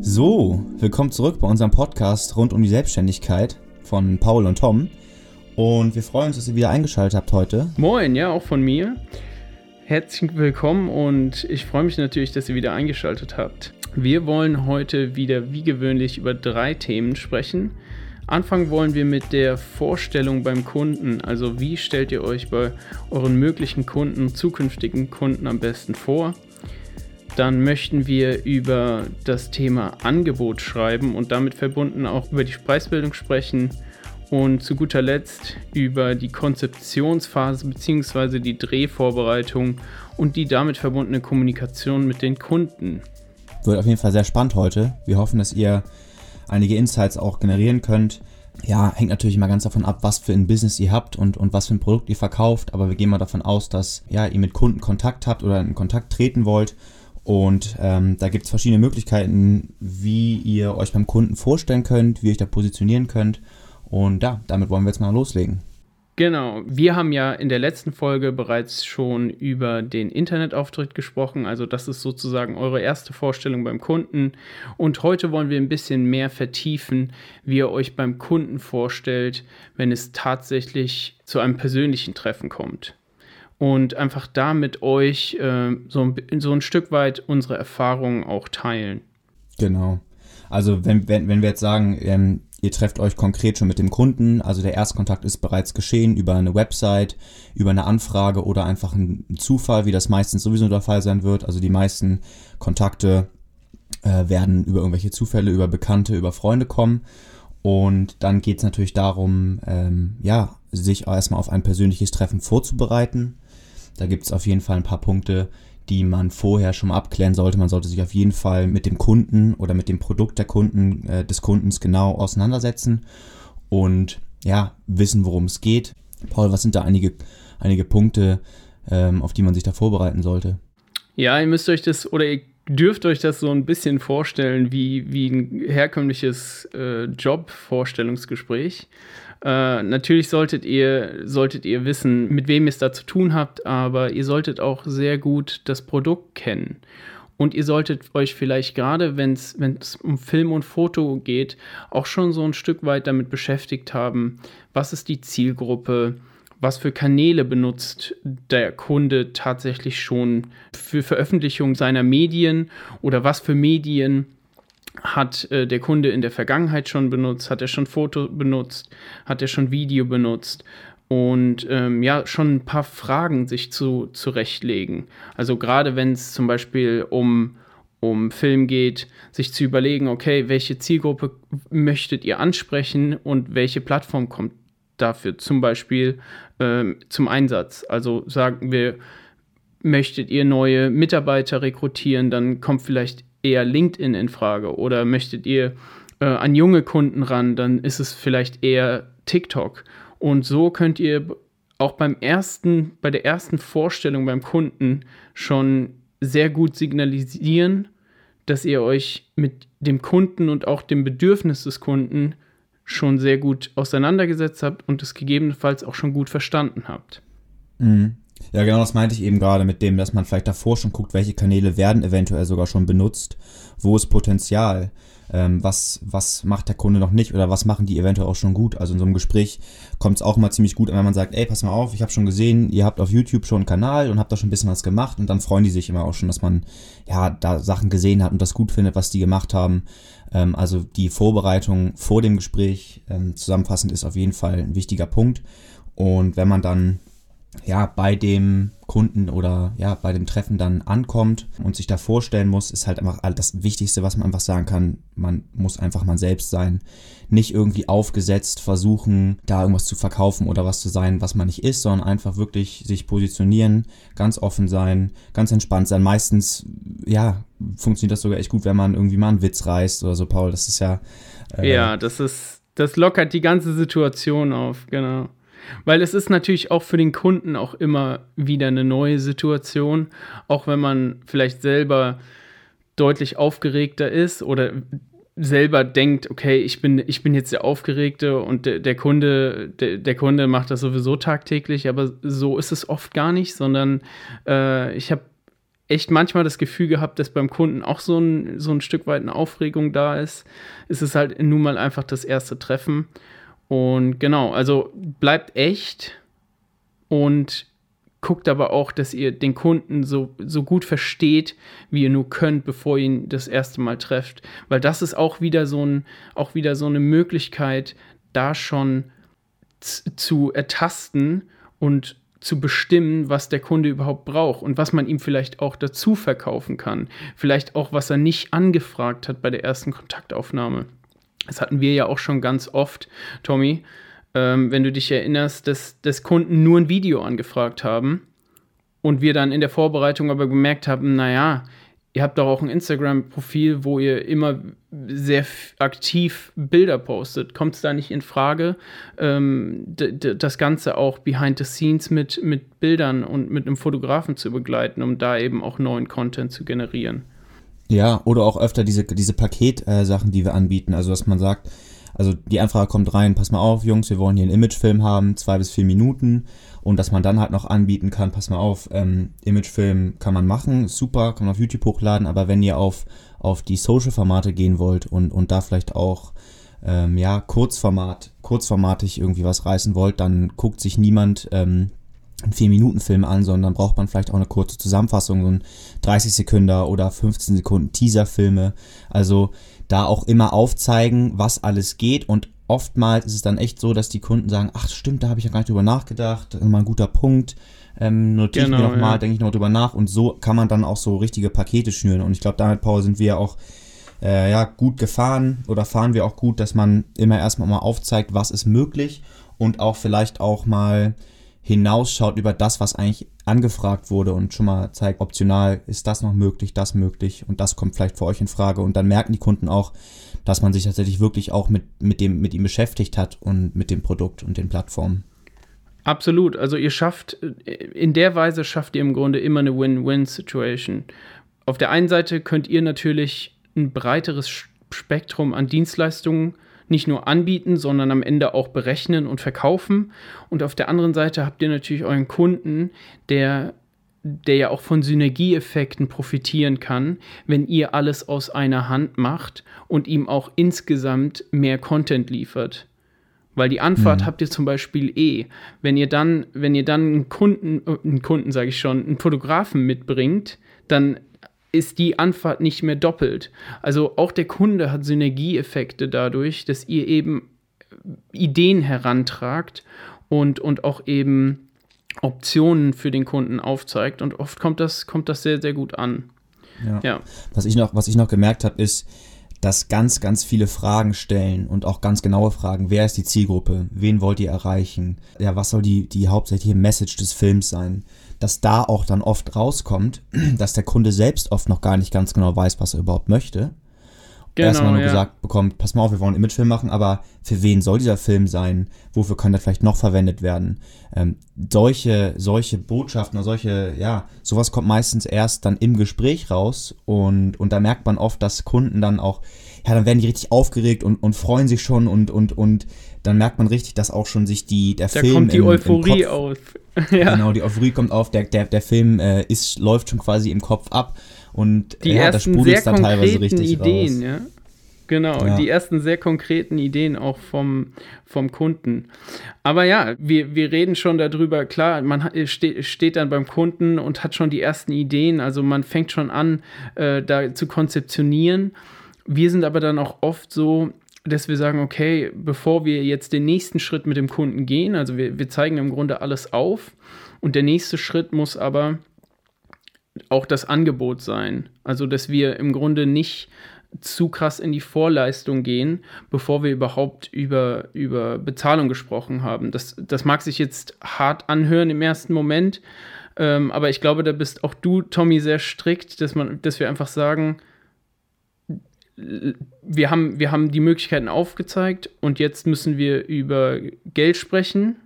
So, willkommen zurück bei unserem Podcast rund um die Selbstständigkeit von Paul und Tom. Und wir freuen uns, dass ihr wieder eingeschaltet habt heute. Moin, ja, auch von mir. Herzlich willkommen und ich freue mich natürlich, dass ihr wieder eingeschaltet habt. Wir wollen heute wieder wie gewöhnlich über drei Themen sprechen. Anfangen wollen wir mit der Vorstellung beim Kunden. Also wie stellt ihr euch bei euren möglichen Kunden, zukünftigen Kunden am besten vor? Dann möchten wir über das Thema Angebot schreiben und damit verbunden auch über die Preisbildung sprechen und zu guter Letzt über die Konzeptionsphase bzw. die Drehvorbereitung und die damit verbundene Kommunikation mit den Kunden. Wird auf jeden Fall sehr spannend heute. Wir hoffen, dass ihr einige Insights auch generieren könnt. Ja, hängt natürlich immer ganz davon ab, was für ein Business ihr habt und, und was für ein Produkt ihr verkauft. Aber wir gehen mal davon aus, dass ja, ihr mit Kunden Kontakt habt oder in Kontakt treten wollt und ähm, da gibt es verschiedene Möglichkeiten, wie ihr euch beim Kunden vorstellen könnt, wie ihr euch da positionieren könnt. Und ja, damit wollen wir jetzt mal loslegen. Genau, wir haben ja in der letzten Folge bereits schon über den Internetauftritt gesprochen, also das ist sozusagen eure erste Vorstellung beim Kunden und heute wollen wir ein bisschen mehr vertiefen, wie ihr euch beim Kunden vorstellt, wenn es tatsächlich zu einem persönlichen Treffen kommt und einfach da mit euch äh, so, ein, so ein Stück weit unsere Erfahrungen auch teilen. Genau. Also wenn, wenn, wenn wir jetzt sagen, ähm, ihr trefft euch konkret schon mit dem Kunden, also der Erstkontakt ist bereits geschehen über eine Website, über eine Anfrage oder einfach ein Zufall, wie das meistens sowieso der Fall sein wird. Also die meisten Kontakte äh, werden über irgendwelche Zufälle, über Bekannte, über Freunde kommen. Und dann geht es natürlich darum, ähm, ja, sich erstmal auf ein persönliches Treffen vorzubereiten da gibt es auf jeden Fall ein paar Punkte, die man vorher schon mal abklären sollte. Man sollte sich auf jeden Fall mit dem Kunden oder mit dem Produkt der Kunden, äh, des Kundens genau auseinandersetzen und ja, wissen, worum es geht. Paul, was sind da einige, einige Punkte, ähm, auf die man sich da vorbereiten sollte? Ja, ihr müsst euch das oder ihr dürft euch das so ein bisschen vorstellen wie, wie ein herkömmliches äh, Job-Vorstellungsgespräch. Äh, natürlich solltet ihr, solltet ihr wissen, mit wem ihr es da zu tun habt, aber ihr solltet auch sehr gut das Produkt kennen. Und ihr solltet euch vielleicht gerade, wenn es um Film und Foto geht, auch schon so ein Stück weit damit beschäftigt haben, was ist die Zielgruppe, was für Kanäle benutzt der Kunde tatsächlich schon für Veröffentlichung seiner Medien oder was für Medien hat äh, der Kunde in der Vergangenheit schon benutzt, hat er schon Foto benutzt, hat er schon Video benutzt und ähm, ja, schon ein paar Fragen sich zu, zurechtlegen. Also gerade wenn es zum Beispiel um, um Film geht, sich zu überlegen, okay, welche Zielgruppe möchtet ihr ansprechen und welche Plattform kommt dafür zum Beispiel ähm, zum Einsatz. Also sagen wir, möchtet ihr neue Mitarbeiter rekrutieren, dann kommt vielleicht eher LinkedIn in Frage oder möchtet ihr äh, an junge Kunden ran, dann ist es vielleicht eher TikTok. Und so könnt ihr auch beim ersten, bei der ersten Vorstellung beim Kunden schon sehr gut signalisieren, dass ihr euch mit dem Kunden und auch dem Bedürfnis des Kunden schon sehr gut auseinandergesetzt habt und es gegebenenfalls auch schon gut verstanden habt. Mhm. Ja, genau das meinte ich eben gerade mit dem, dass man vielleicht davor schon guckt, welche Kanäle werden eventuell sogar schon benutzt, wo ist Potenzial, ähm, was, was macht der Kunde noch nicht oder was machen die eventuell auch schon gut. Also in so einem Gespräch kommt es auch mal ziemlich gut, wenn man sagt, ey, pass mal auf, ich habe schon gesehen, ihr habt auf YouTube schon einen Kanal und habt da schon ein bisschen was gemacht und dann freuen die sich immer auch schon, dass man ja da Sachen gesehen hat und das gut findet, was die gemacht haben. Ähm, also die Vorbereitung vor dem Gespräch ähm, zusammenfassend ist auf jeden Fall ein wichtiger Punkt. Und wenn man dann ja, bei dem Kunden oder ja, bei dem Treffen dann ankommt und sich da vorstellen muss, ist halt einfach das Wichtigste, was man einfach sagen kann. Man muss einfach man selbst sein. Nicht irgendwie aufgesetzt versuchen, da irgendwas zu verkaufen oder was zu sein, was man nicht ist, sondern einfach wirklich sich positionieren, ganz offen sein, ganz entspannt sein. Meistens, ja, funktioniert das sogar echt gut, wenn man irgendwie mal einen Witz reißt oder so, Paul. Das ist ja. Äh, ja, das ist, das lockert die ganze Situation auf, genau. Weil es ist natürlich auch für den Kunden auch immer wieder eine neue Situation, auch wenn man vielleicht selber deutlich aufgeregter ist oder selber denkt, okay, ich bin, ich bin jetzt der Aufgeregte und der, der Kunde, der, der, Kunde macht das sowieso tagtäglich, aber so ist es oft gar nicht, sondern äh, ich habe echt manchmal das Gefühl gehabt, dass beim Kunden auch so ein, so ein Stück weit eine Aufregung da ist. Es ist halt nun mal einfach das erste Treffen. Und genau, also bleibt echt und guckt aber auch, dass ihr den Kunden so, so gut versteht, wie ihr nur könnt, bevor ihr ihn das erste Mal trefft. Weil das ist auch wieder so, ein, auch wieder so eine Möglichkeit, da schon zu ertasten und zu bestimmen, was der Kunde überhaupt braucht und was man ihm vielleicht auch dazu verkaufen kann. Vielleicht auch, was er nicht angefragt hat bei der ersten Kontaktaufnahme. Das hatten wir ja auch schon ganz oft, Tommy, ähm, wenn du dich erinnerst, dass, dass Kunden nur ein Video angefragt haben und wir dann in der Vorbereitung aber gemerkt haben, naja, ihr habt doch auch ein Instagram-Profil, wo ihr immer sehr aktiv Bilder postet. Kommt es da nicht in Frage, ähm, das Ganze auch behind the scenes mit, mit Bildern und mit einem Fotografen zu begleiten, um da eben auch neuen Content zu generieren? Ja, oder auch öfter diese, diese Paketsachen, äh, die wir anbieten. Also, dass man sagt, also die Anfrage kommt rein, pass mal auf, Jungs, wir wollen hier einen Imagefilm haben, zwei bis vier Minuten und dass man dann halt noch anbieten kann, pass mal auf, ähm, Imagefilm kann man machen, super, kann man auf YouTube hochladen, aber wenn ihr auf, auf die Social-Formate gehen wollt und, und da vielleicht auch ähm, ja, Kurzformat, kurzformatig irgendwie was reißen wollt, dann guckt sich niemand ähm, einen 4-Minuten-Film an, sondern braucht man vielleicht auch eine kurze Zusammenfassung, so ein 30 Sekunden oder 15 Sekunden Teaser-Filme. Also da auch immer aufzeigen, was alles geht und oftmals ist es dann echt so, dass die Kunden sagen, ach stimmt, da habe ich ja gar nicht drüber nachgedacht, mal ein guter Punkt, ähm, notiere genau, ich mir nochmal, ja. denke ich noch drüber nach und so kann man dann auch so richtige Pakete schnüren und ich glaube, damit, Paul, sind wir auch äh, ja, gut gefahren oder fahren wir auch gut, dass man immer erstmal mal aufzeigt, was ist möglich und auch vielleicht auch mal hinausschaut über das, was eigentlich angefragt wurde und schon mal zeigt, optional ist das noch möglich, das möglich und das kommt vielleicht für euch in Frage und dann merken die Kunden auch, dass man sich tatsächlich wirklich auch mit, mit, dem, mit ihm beschäftigt hat und mit dem Produkt und den Plattformen. Absolut. Also ihr schafft, in der Weise schafft ihr im Grunde immer eine Win-Win-Situation. Auf der einen Seite könnt ihr natürlich ein breiteres Spektrum an Dienstleistungen nicht nur anbieten, sondern am Ende auch berechnen und verkaufen. Und auf der anderen Seite habt ihr natürlich euren Kunden, der der ja auch von Synergieeffekten profitieren kann, wenn ihr alles aus einer Hand macht und ihm auch insgesamt mehr Content liefert. Weil die Anfahrt mhm. habt ihr zum Beispiel eh. Wenn ihr dann, wenn ihr dann einen Kunden, äh, einen Kunden sage ich schon, einen Fotografen mitbringt, dann ist die Anfahrt nicht mehr doppelt. Also auch der Kunde hat Synergieeffekte dadurch, dass ihr eben Ideen herantragt und, und auch eben Optionen für den Kunden aufzeigt und oft kommt das, kommt das sehr, sehr gut an. Ja. ja. Was, ich noch, was ich noch gemerkt habe, ist, dass ganz, ganz viele Fragen stellen und auch ganz genaue Fragen. Wer ist die Zielgruppe? Wen wollt ihr erreichen? Ja, was soll die, die hauptsächliche Message des Films sein? Dass da auch dann oft rauskommt, dass der Kunde selbst oft noch gar nicht ganz genau weiß, was er überhaupt möchte genau, erstmal nur ja. gesagt bekommt, pass mal auf, wir wollen einen Imagefilm machen, aber für wen soll dieser Film sein? Wofür kann der vielleicht noch verwendet werden? Ähm, solche, solche Botschaften oder solche, ja, sowas kommt meistens erst dann im Gespräch raus und, und da merkt man oft, dass Kunden dann auch, ja, dann werden die richtig aufgeregt und, und freuen sich schon und, und, und dann merkt man richtig, dass auch schon sich die, der da Film. Da kommt die im, Euphorie im auf. ja. Genau, die Euphorie kommt auf, der, der, der Film äh, ist, läuft schon quasi im Kopf ab und die ja, ersten sehr dann teilweise richtig Ideen, raus. ja. Genau, ja. die ersten sehr konkreten Ideen auch vom, vom Kunden. Aber ja, wir, wir reden schon darüber, klar, man ste steht dann beim Kunden und hat schon die ersten Ideen, also man fängt schon an, äh, da zu konzeptionieren. Wir sind aber dann auch oft so, dass wir sagen, okay, bevor wir jetzt den nächsten Schritt mit dem Kunden gehen, also wir, wir zeigen im Grunde alles auf und der nächste Schritt muss aber auch das Angebot sein. Also, dass wir im Grunde nicht zu krass in die Vorleistung gehen, bevor wir überhaupt über, über Bezahlung gesprochen haben. Das, das mag sich jetzt hart anhören im ersten Moment, ähm, aber ich glaube, da bist auch du, Tommy, sehr strikt, dass, man, dass wir einfach sagen, wir haben, wir haben die Möglichkeiten aufgezeigt und jetzt müssen wir über Geld sprechen,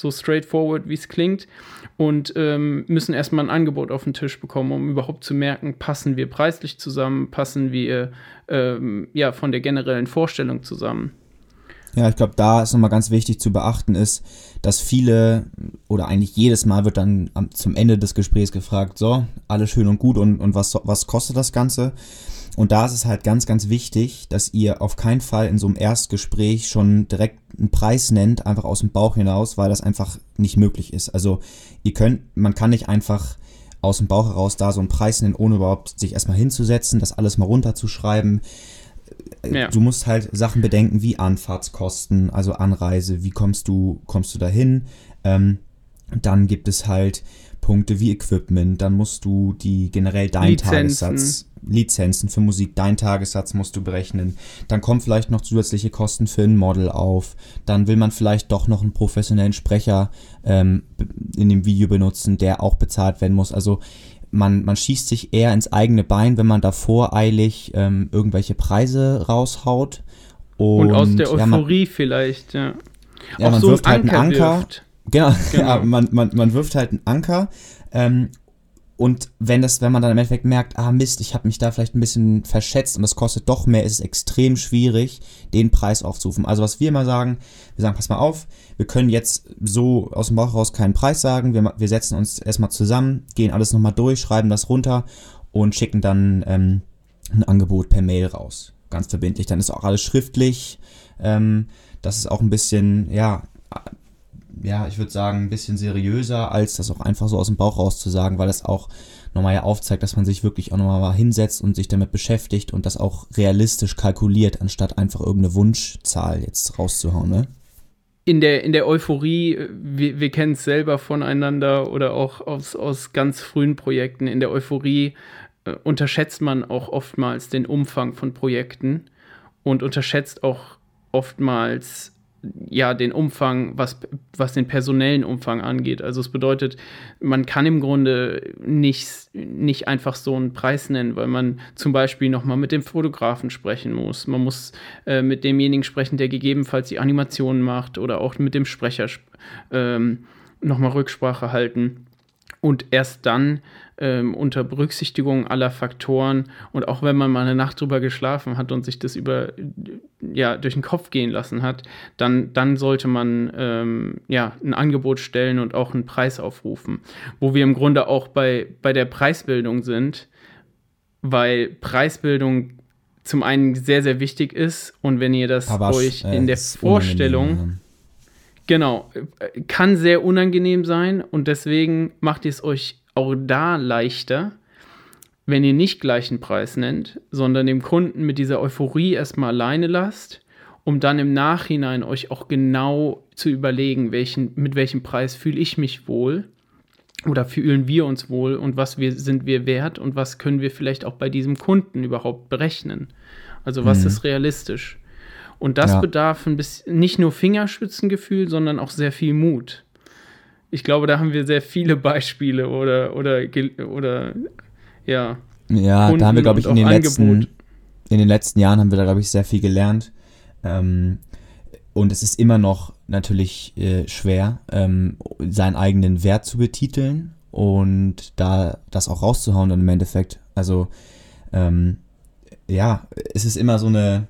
so straightforward, wie es klingt, und ähm, müssen erstmal ein Angebot auf den Tisch bekommen, um überhaupt zu merken, passen wir preislich zusammen, passen wir ähm, ja von der generellen Vorstellung zusammen. Ja, ich glaube, da ist nochmal ganz wichtig zu beachten ist, dass viele oder eigentlich jedes Mal wird dann am, zum Ende des Gesprächs gefragt, so, alles schön und gut und, und was, was kostet das Ganze? Und da ist es halt ganz, ganz wichtig, dass ihr auf keinen Fall in so einem Erstgespräch schon direkt einen Preis nennt, einfach aus dem Bauch hinaus, weil das einfach nicht möglich ist. Also ihr könnt, man kann nicht einfach aus dem Bauch heraus da so einen Preis nennen, ohne überhaupt sich erstmal hinzusetzen, das alles mal runterzuschreiben. Ja. Du musst halt Sachen bedenken wie Anfahrtskosten, also Anreise, wie kommst du, kommst du dahin? Ähm, dann gibt es halt Punkte wie Equipment, dann musst du die generell deinen Tagessatz, Lizenzen für Musik, deinen Tagessatz musst du berechnen. Dann kommen vielleicht noch zusätzliche Kosten für ein Model auf. Dann will man vielleicht doch noch einen professionellen Sprecher ähm, in dem Video benutzen, der auch bezahlt werden muss. Also man, man schießt sich eher ins eigene Bein, wenn man davor eilig ähm, irgendwelche Preise raushaut. Und, und aus der Euphorie ja, man, vielleicht, ja. Ja, auch man so wirft halt einen Anker. Wirft. Genau, genau. Ja, man, man, man wirft halt einen Anker. Ähm, und wenn das, wenn man dann im Endeffekt merkt, ah Mist, ich habe mich da vielleicht ein bisschen verschätzt und das kostet doch mehr, ist es extrem schwierig, den Preis aufzurufen. Also was wir immer sagen, wir sagen, pass mal auf, wir können jetzt so aus dem Bauch raus keinen Preis sagen, wir, wir setzen uns erstmal zusammen, gehen alles nochmal durch, schreiben das runter und schicken dann ähm, ein Angebot per Mail raus. Ganz verbindlich. Dann ist auch alles schriftlich. Ähm, das ist auch ein bisschen, ja, ja, ich würde sagen, ein bisschen seriöser, als das auch einfach so aus dem Bauch raus zu sagen, weil das auch nochmal ja aufzeigt, dass man sich wirklich auch nochmal mal hinsetzt und sich damit beschäftigt und das auch realistisch kalkuliert, anstatt einfach irgendeine Wunschzahl jetzt rauszuhauen, ne? In der, in der Euphorie, wir, wir kennen es selber voneinander oder auch aus, aus ganz frühen Projekten, in der Euphorie äh, unterschätzt man auch oftmals den Umfang von Projekten und unterschätzt auch oftmals ja, den Umfang, was, was den personellen Umfang angeht. Also es bedeutet, man kann im Grunde nicht, nicht einfach so einen Preis nennen, weil man zum Beispiel nochmal mit dem Fotografen sprechen muss. Man muss äh, mit demjenigen sprechen, der gegebenenfalls die Animationen macht oder auch mit dem Sprecher ähm, nochmal Rücksprache halten. Und erst dann ähm, unter Berücksichtigung aller Faktoren und auch wenn man mal eine Nacht drüber geschlafen hat und sich das über ja durch den Kopf gehen lassen hat, dann, dann sollte man ähm, ja ein Angebot stellen und auch einen Preis aufrufen. Wo wir im Grunde auch bei, bei der Preisbildung sind, weil Preisbildung zum einen sehr, sehr wichtig ist und wenn ihr das Aber euch äh, in der Vorstellung Genau, kann sehr unangenehm sein und deswegen macht ihr es euch auch da leichter, wenn ihr nicht gleichen Preis nennt, sondern dem Kunden mit dieser Euphorie erstmal alleine lasst, um dann im Nachhinein euch auch genau zu überlegen, welchen, mit welchem Preis fühle ich mich wohl oder fühlen wir uns wohl und was wir, sind wir wert und was können wir vielleicht auch bei diesem Kunden überhaupt berechnen. Also was mhm. ist realistisch. Und das ja. bedarf ein bisschen nicht nur Fingerspitzengefühl, sondern auch sehr viel Mut ich glaube, da haben wir sehr viele Beispiele oder, oder, oder ja. Ja, Kunden da haben wir, glaube ich, in den, letzten, in den letzten Jahren haben wir da, glaube ich, sehr viel gelernt. Ähm, und es ist immer noch natürlich äh, schwer, ähm, seinen eigenen Wert zu betiteln und da das auch rauszuhauen dann im Endeffekt. Also, ähm, ja, es ist immer so eine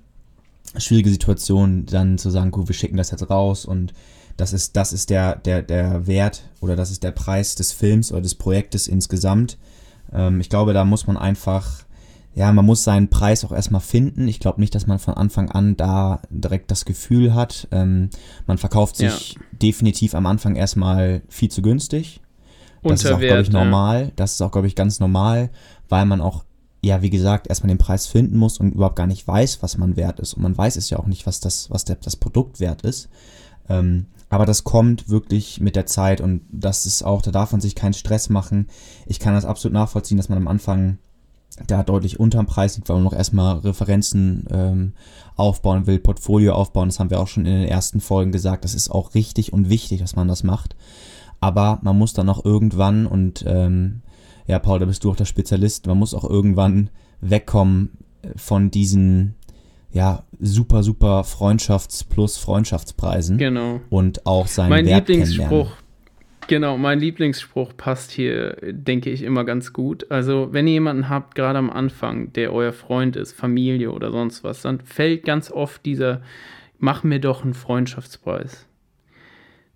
schwierige Situation, dann zu sagen, gut, wir schicken das jetzt raus und das ist, das ist der, der, der Wert oder das ist der Preis des Films oder des Projektes insgesamt. Ähm, ich glaube, da muss man einfach, ja, man muss seinen Preis auch erstmal finden. Ich glaube nicht, dass man von Anfang an da direkt das Gefühl hat. Ähm, man verkauft sich ja. definitiv am Anfang erstmal viel zu günstig. Das ist auch, glaube ich, normal. Das ist auch, glaube ich, ganz normal, weil man auch ja, wie gesagt, erstmal den Preis finden muss und überhaupt gar nicht weiß, was man wert ist. Und man weiß es ja auch nicht, was das, was der, das Produkt wert ist. Ähm, aber das kommt wirklich mit der Zeit und das ist auch, da darf man sich keinen Stress machen. Ich kann das absolut nachvollziehen, dass man am Anfang da deutlich unterm Preis liegt, weil man noch erstmal Referenzen ähm, aufbauen will, Portfolio aufbauen. Das haben wir auch schon in den ersten Folgen gesagt. Das ist auch richtig und wichtig, dass man das macht. Aber man muss dann auch irgendwann, und ähm, ja, Paul, da bist du auch der Spezialist, man muss auch irgendwann wegkommen von diesen ja, super, super Freundschafts- plus Freundschaftspreisen. Genau. Und auch seinen mein Wert Lieblingsspruch, Genau, mein Lieblingsspruch passt hier, denke ich, immer ganz gut. Also, wenn ihr jemanden habt, gerade am Anfang, der euer Freund ist, Familie oder sonst was, dann fällt ganz oft dieser mach mir doch einen Freundschaftspreis.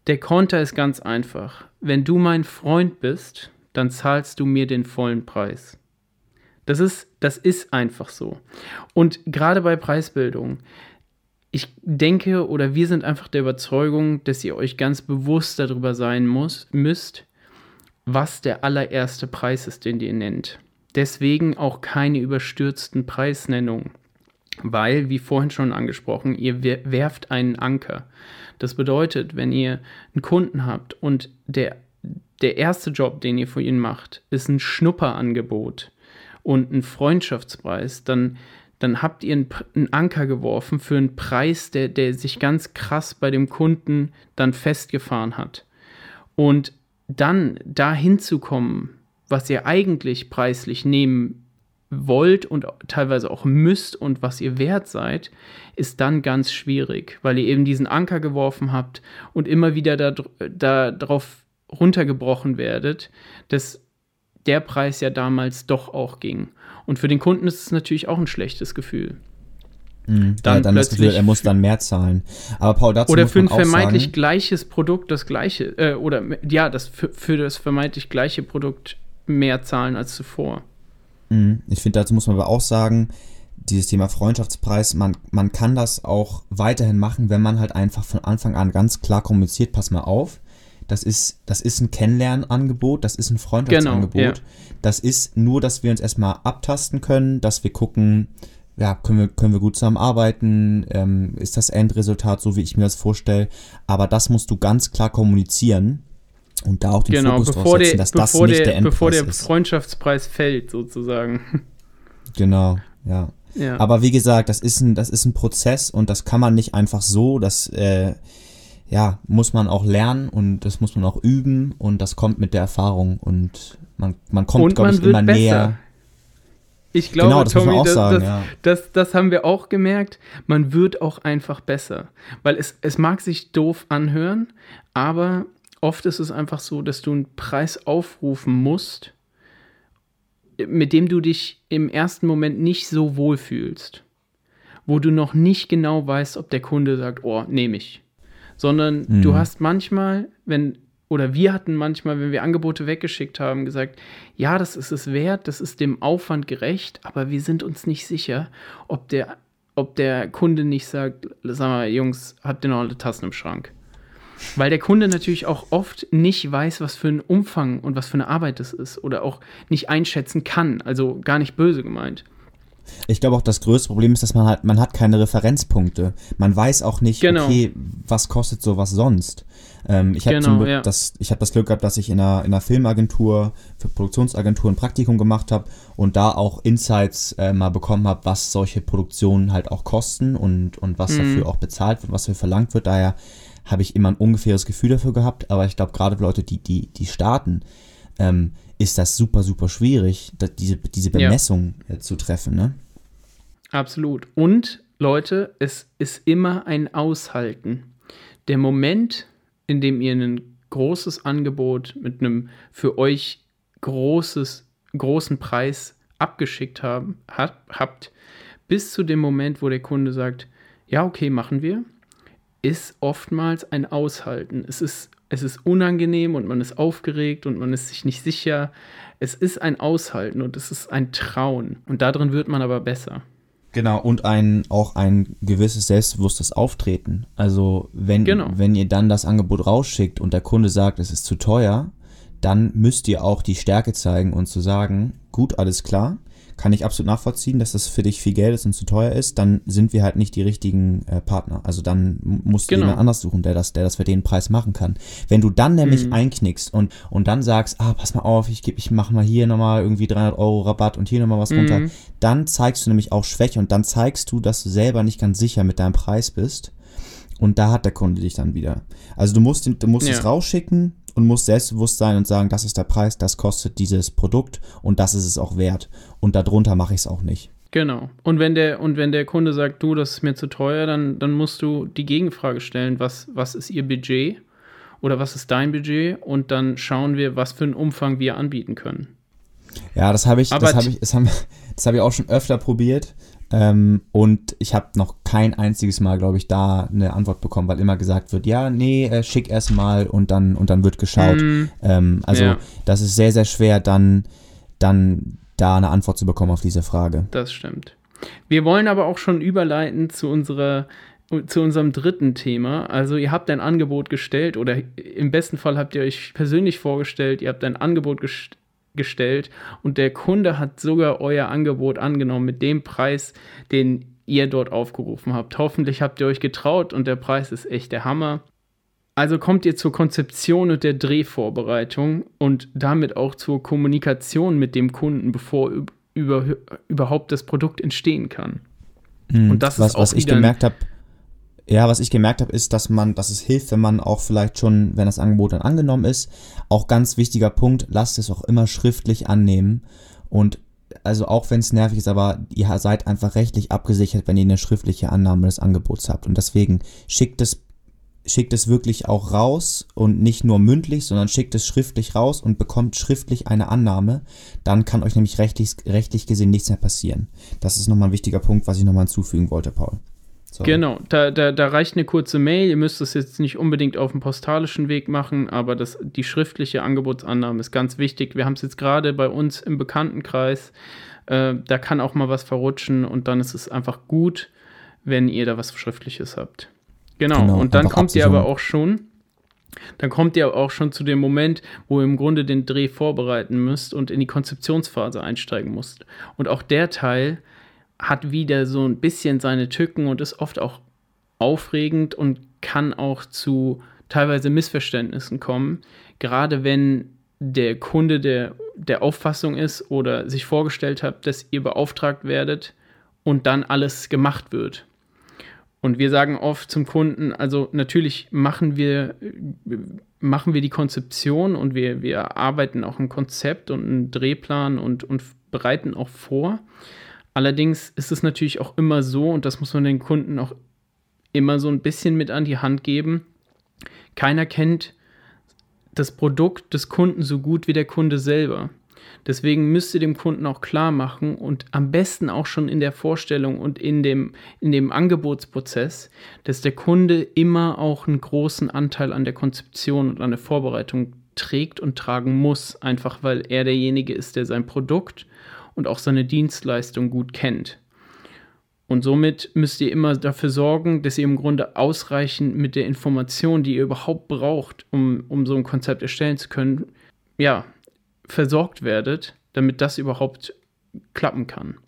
Der Konter ist ganz einfach. Wenn du mein Freund bist, dann zahlst du mir den vollen Preis. Das ist, das ist einfach so. Und gerade bei Preisbildung, ich denke oder wir sind einfach der Überzeugung, dass ihr euch ganz bewusst darüber sein muss, müsst, was der allererste Preis ist, den ihr nennt. Deswegen auch keine überstürzten Preisnennungen. Weil, wie vorhin schon angesprochen, ihr werft einen Anker. Das bedeutet, wenn ihr einen Kunden habt und der, der erste Job, den ihr für ihn macht, ist ein Schnupperangebot und ein Freundschaftspreis, dann, dann habt ihr einen, einen Anker geworfen für einen Preis, der, der sich ganz krass bei dem Kunden dann festgefahren hat. Und dann dahin zu kommen, was ihr eigentlich preislich nehmen wollt und teilweise auch müsst und was ihr wert seid, ist dann ganz schwierig, weil ihr eben diesen Anker geworfen habt und immer wieder darauf da runtergebrochen werdet, dass der Preis ja damals doch auch ging. Und für den Kunden ist es natürlich auch ein schlechtes Gefühl. Mhm, dann, ja, dann das Gefühl, er muss dann mehr zahlen. Aber Paul, dazu Oder für ein vermeintlich sagen, gleiches Produkt das gleiche, äh, oder ja, das für, für das vermeintlich gleiche Produkt mehr zahlen als zuvor. Mhm, ich finde, dazu muss man aber auch sagen, dieses Thema Freundschaftspreis, man, man kann das auch weiterhin machen, wenn man halt einfach von Anfang an ganz klar kommuniziert, pass mal auf, das ist, das ist ein Kennenlernangebot, das ist ein Freundschaftsangebot. Genau, ja. Das ist nur, dass wir uns erstmal abtasten können, dass wir gucken, ja, können wir, können wir gut zusammenarbeiten, ähm, ist das Endresultat so, wie ich mir das vorstelle. Aber das musst du ganz klar kommunizieren und da auch den genau, Fokus drauf setzen, dass das nicht der, der Endpreis Bevor der ist. Freundschaftspreis fällt, sozusagen. Genau, ja. ja. Aber wie gesagt, das ist, ein, das ist ein Prozess und das kann man nicht einfach so, das äh, ja, muss man auch lernen und das muss man auch üben und das kommt mit der Erfahrung und man, man kommt, glaube ich, immer besser. näher ich glaube, genau, das Tommy, das, sagen, das, ja. das, das, haben wir auch gemerkt. Man wird auch einfach besser. Weil es, es mag sich doof anhören, aber oft ist es einfach so, dass du einen Preis aufrufen musst, mit dem du dich im ersten Moment nicht so wohl fühlst. Wo du noch nicht genau weißt, ob der Kunde sagt, oh, nehme ich. Sondern mhm. du hast manchmal, wenn oder wir hatten manchmal, wenn wir Angebote weggeschickt haben, gesagt, ja, das ist es wert, das ist dem Aufwand gerecht, aber wir sind uns nicht sicher, ob der, ob der Kunde nicht sagt, sag mal, Jungs, habt ihr noch alle Tassen im Schrank? Weil der Kunde natürlich auch oft nicht weiß, was für ein Umfang und was für eine Arbeit das ist oder auch nicht einschätzen kann, also gar nicht böse gemeint. Ich glaube auch, das größte Problem ist, dass man halt, man hat keine Referenzpunkte. Man weiß auch nicht, genau. okay, was kostet sowas sonst. Ähm, ich habe genau, ja. das, ich hab das Glück gehabt, dass ich in einer, in einer Filmagentur, für Produktionsagentur ein Praktikum gemacht habe und da auch Insights äh, mal bekommen habe, was solche Produktionen halt auch kosten und, und was mhm. dafür auch bezahlt wird, was dafür verlangt wird. Daher habe ich immer ein ungefähres Gefühl dafür gehabt, aber ich glaube, gerade Leute, die, die, die starten, ähm, ist das super, super schwierig, diese, diese Bemessung ja. Äh, zu treffen, ne? Absolut. Und Leute, es ist immer ein Aushalten. Der Moment, in dem ihr ein großes Angebot mit einem für euch großes, großen Preis abgeschickt haben, hat, habt, bis zu dem Moment, wo der Kunde sagt, ja, okay, machen wir, ist oftmals ein Aushalten. Es ist, es ist unangenehm und man ist aufgeregt und man ist sich nicht sicher. Es ist ein Aushalten und es ist ein Trauen. Und darin wird man aber besser. Genau, und ein, auch ein gewisses selbstbewusstes Auftreten. Also, wenn, genau. wenn ihr dann das Angebot rausschickt und der Kunde sagt, es ist zu teuer, dann müsst ihr auch die Stärke zeigen und zu sagen, gut, alles klar, kann ich absolut nachvollziehen, dass das für dich viel Geld ist und zu teuer ist, dann sind wir halt nicht die richtigen äh, Partner. Also dann musst du genau. jemand anders suchen, der das, der das für den Preis machen kann. Wenn du dann nämlich mhm. einknickst und, und dann sagst, ah, pass mal auf, ich, geb, ich mache mal hier nochmal irgendwie 300 Euro Rabatt und hier nochmal was mhm. runter, dann zeigst du nämlich auch Schwäche und dann zeigst du, dass du selber nicht ganz sicher mit deinem Preis bist. Und da hat der Kunde dich dann wieder. Also du musst, du musst ja. es rausschicken, und muss selbstbewusst sein und sagen, das ist der Preis, das kostet dieses Produkt und das ist es auch wert. Und darunter mache ich es auch nicht. Genau. Und wenn der, und wenn der Kunde sagt, du, das ist mir zu teuer, dann, dann musst du die Gegenfrage stellen, was, was ist ihr Budget oder was ist dein Budget? Und dann schauen wir, was für einen Umfang wir anbieten können. Ja, das habe ich, das habe ich, das habe ich auch schon öfter probiert. Ähm, und ich habe noch kein einziges Mal, glaube ich, da eine Antwort bekommen, weil immer gesagt wird, ja, nee, äh, schick erst mal und dann, und dann wird geschaut. Mm, Ähm, also Ja. das ist sehr, sehr schwer, dann, dann da eine Antwort zu bekommen auf diese Frage. Das stimmt. Wir wollen aber auch schon überleiten zu unserer zu unserem dritten Thema. Also ihr habt ein Angebot gestellt oder im besten Fall habt ihr euch persönlich vorgestellt, ihr habt ein Angebot ges gestellt und der Kunde hat sogar euer Angebot angenommen mit dem Preis, den ihr dort aufgerufen habt. Hoffentlich habt ihr euch getraut und der Preis ist echt der Hammer. Also kommt ihr zur Konzeption und der Drehvorbereitung und damit auch zur Kommunikation mit dem Kunden, bevor üb- über, überhaupt das Produkt entstehen kann. Mhm. Und das ist was, was auch ich wieder ein- gemerkt habe, ja, was ich gemerkt habe, ist, dass man, dass es hilft, wenn man auch vielleicht schon, wenn das Angebot dann angenommen ist, auch ganz wichtiger Punkt, lasst es auch immer schriftlich annehmen und also auch wenn es nervig ist, aber ihr seid einfach rechtlich abgesichert, wenn ihr eine schriftliche Annahme des Angebots habt und deswegen schickt es schickt es wirklich auch raus und nicht nur mündlich, sondern schickt es schriftlich raus und bekommt schriftlich eine Annahme, dann kann euch nämlich rechtlich, rechtlich gesehen nichts mehr passieren. Das ist nochmal ein wichtiger Punkt, was ich nochmal hinzufügen wollte, Paul. So. Genau, da, da, da reicht eine kurze Mail. Ihr müsst es jetzt nicht unbedingt auf dem postalischen Weg machen, aber das, die schriftliche Angebotsannahme ist ganz wichtig. Wir haben es jetzt gerade bei uns im Bekanntenkreis. Äh, da kann auch mal was verrutschen und dann ist es einfach gut, wenn ihr da was Schriftliches habt. Genau, Genau, und dann kommt ihr aber auch schon. Dann kommt ihr auch schon zu dem Moment, wo ihr im Grunde den Dreh vorbereiten müsst und in die Konzeptionsphase einsteigen müsst. Und auch der Teil hat wieder so ein bisschen seine Tücken und ist oft auch aufregend und kann auch zu teilweise Missverständnissen kommen, gerade wenn der Kunde der, der Auffassung ist oder sich vorgestellt hat, dass ihr beauftragt werdet und dann alles gemacht wird. Und wir sagen oft zum Kunden, also natürlich machen wir, machen wir die Konzeption und wir, wir arbeiten auch ein Konzept und einen Drehplan und, und bereiten auch vor. Allerdings ist es natürlich auch immer so, und das muss man den Kunden auch immer so ein bisschen mit an die Hand geben, keiner kennt das Produkt des Kunden so gut wie der Kunde selber. Deswegen müsst ihr dem Kunden auch klar machen und am besten auch schon in der Vorstellung und in dem, in dem Angebotsprozess, dass der Kunde immer auch einen großen Anteil an der Konzeption und an der Vorbereitung trägt und tragen muss, einfach weil er derjenige ist, der sein Produkt und auch seine Dienstleistung gut kennt. Und somit müsst ihr immer dafür sorgen, dass ihr im Grunde ausreichend mit der Information, die ihr überhaupt braucht, um, um so ein Konzept erstellen zu können, ja, versorgt werdet, damit das überhaupt klappen kann.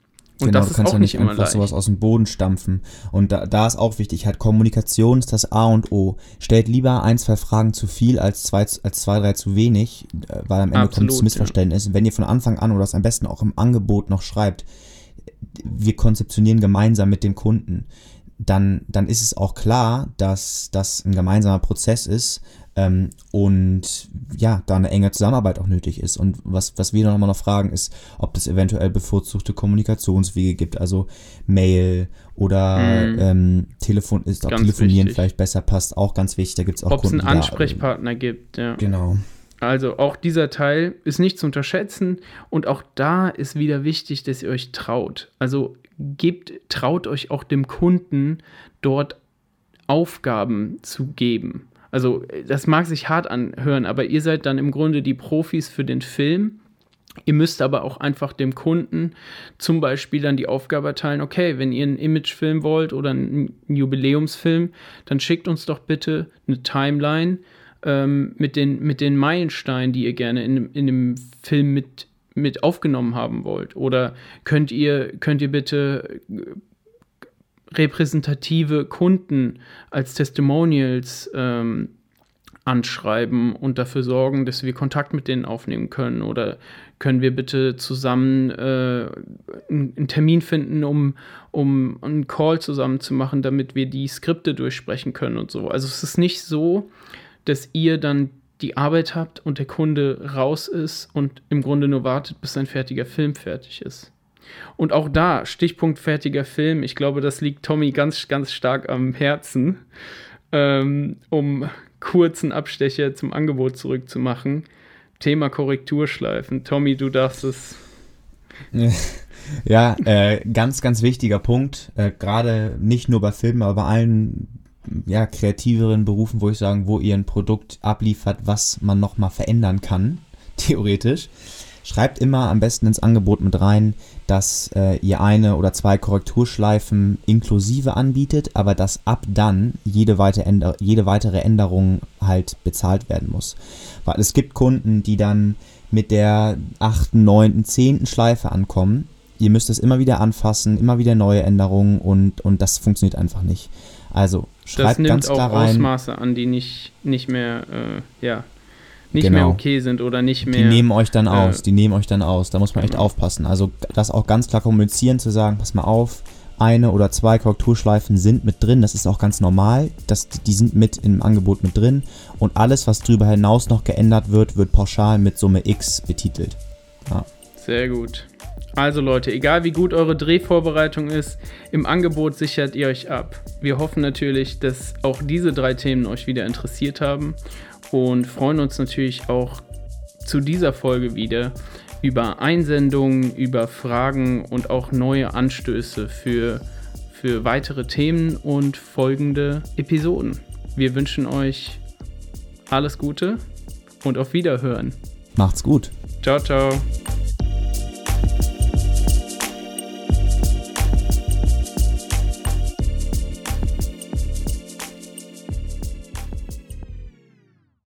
Und genau, das du kannst ja nicht nicht einfach leicht. sowas aus dem Boden stampfen. Und da, da ist auch wichtig, halt Kommunikation ist das A und O. Stellt lieber ein, zwei Fragen zu viel als zwei, als zwei drei zu wenig, äh, weil am Ende kommt Absolut, es ja. zu Missverständnissen. Wenn ihr von Anfang an oder das am besten auch im Angebot noch schreibt, wir konzeptionieren gemeinsam mit dem Kunden, dann, dann ist es auch klar, dass das ein gemeinsamer Prozess ist ähm, und ja, da eine enge Zusammenarbeit auch nötig ist. Und was, was wir noch mal noch fragen, ist, ob es eventuell bevorzugte Kommunikationswege gibt, also Mail oder Mhm. ähm, Telefon, ist auch Ganz Telefonieren wichtig. vielleicht besser passt, auch ganz wichtig. Da gibt es auch Ob es einen Kunden, die da- Ansprechpartner gibt, ja. Genau. Also auch dieser Teil ist nicht zu unterschätzen und auch da ist wieder wichtig, dass ihr euch traut. Also gebt, traut euch auch dem Kunden dort Aufgaben zu geben. Also das mag sich hart anhören, aber ihr seid dann im Grunde die Profis für den Film. Ihr müsst aber auch einfach dem Kunden zum Beispiel dann die Aufgabe erteilen, okay, wenn ihr einen Imagefilm wollt oder einen Jubiläumsfilm, dann schickt uns doch bitte eine Timeline ähm, mit, den, mit den Meilensteinen, die ihr gerne in, in dem Film mit, mit aufgenommen haben wollt. Oder könnt ihr, könnt ihr bitte äh, repräsentative Kunden als Testimonials ähm, anschreiben und dafür sorgen, dass wir Kontakt mit denen aufnehmen können oder können wir bitte zusammen äh, einen Termin finden, um, um einen Call zusammen zu machen, damit wir die Skripte durchsprechen können und so. Also es ist nicht so, dass ihr dann die Arbeit habt und der Kunde raus ist und im Grunde nur wartet, bis ein fertiger Film fertig ist. Und auch da, Stichpunkt fertiger Film, ich glaube, das liegt Tommy ganz, ganz stark am Herzen, ähm, um kurzen Abstecher zum Angebot zurückzumachen. Thema Korrekturschleifen. Tommy, du darfst es. Ja, äh, ganz, ganz wichtiger Punkt. Äh, Gerade nicht nur bei Filmen, aber bei allen ja, kreativeren Berufen, wo ich sagen, wo ihr ein Produkt abliefert, was man nochmal verändern kann, theoretisch. Schreibt immer am besten ins Angebot mit rein, dass äh, ihr eine oder zwei Korrekturschleifen inklusive anbietet, aber dass ab dann jede, weite Änder jede weitere Änderung halt bezahlt werden muss. Weil es gibt Kunden, die dann mit der 8., 9., 10. Schleife ankommen. Ihr müsst es immer wieder anfassen, immer wieder neue Änderungen und, und das funktioniert einfach nicht. Also schreibt das nimmt ganz klar auch rein. Ausmaße an, die nicht, nicht mehr, äh, ja, nicht Genau. mehr okay sind oder nicht mehr. Die nehmen euch dann äh, aus, die nehmen euch dann aus. Da muss man echt genau. aufpassen. Also das auch ganz klar kommunizieren, zu sagen, pass mal auf, eine oder zwei Korrekturschleifen sind mit drin. Das ist auch ganz normal. Das, die sind mit im Angebot mit drin. Und alles, was darüber hinaus noch geändert wird, wird pauschal mit Summe X betitelt. Ja. Sehr gut. Also Leute, egal wie gut eure Drehvorbereitung ist, im Angebot sichert ihr euch ab. Wir hoffen natürlich, dass auch diese drei Themen euch wieder interessiert haben und freuen uns natürlich auch zu dieser Folge wieder über Einsendungen, über Fragen und auch neue Anstöße für, für weitere Themen und folgende Episoden. Wir wünschen euch alles Gute und auf Wiederhören. Macht's gut. Ciao, ciao.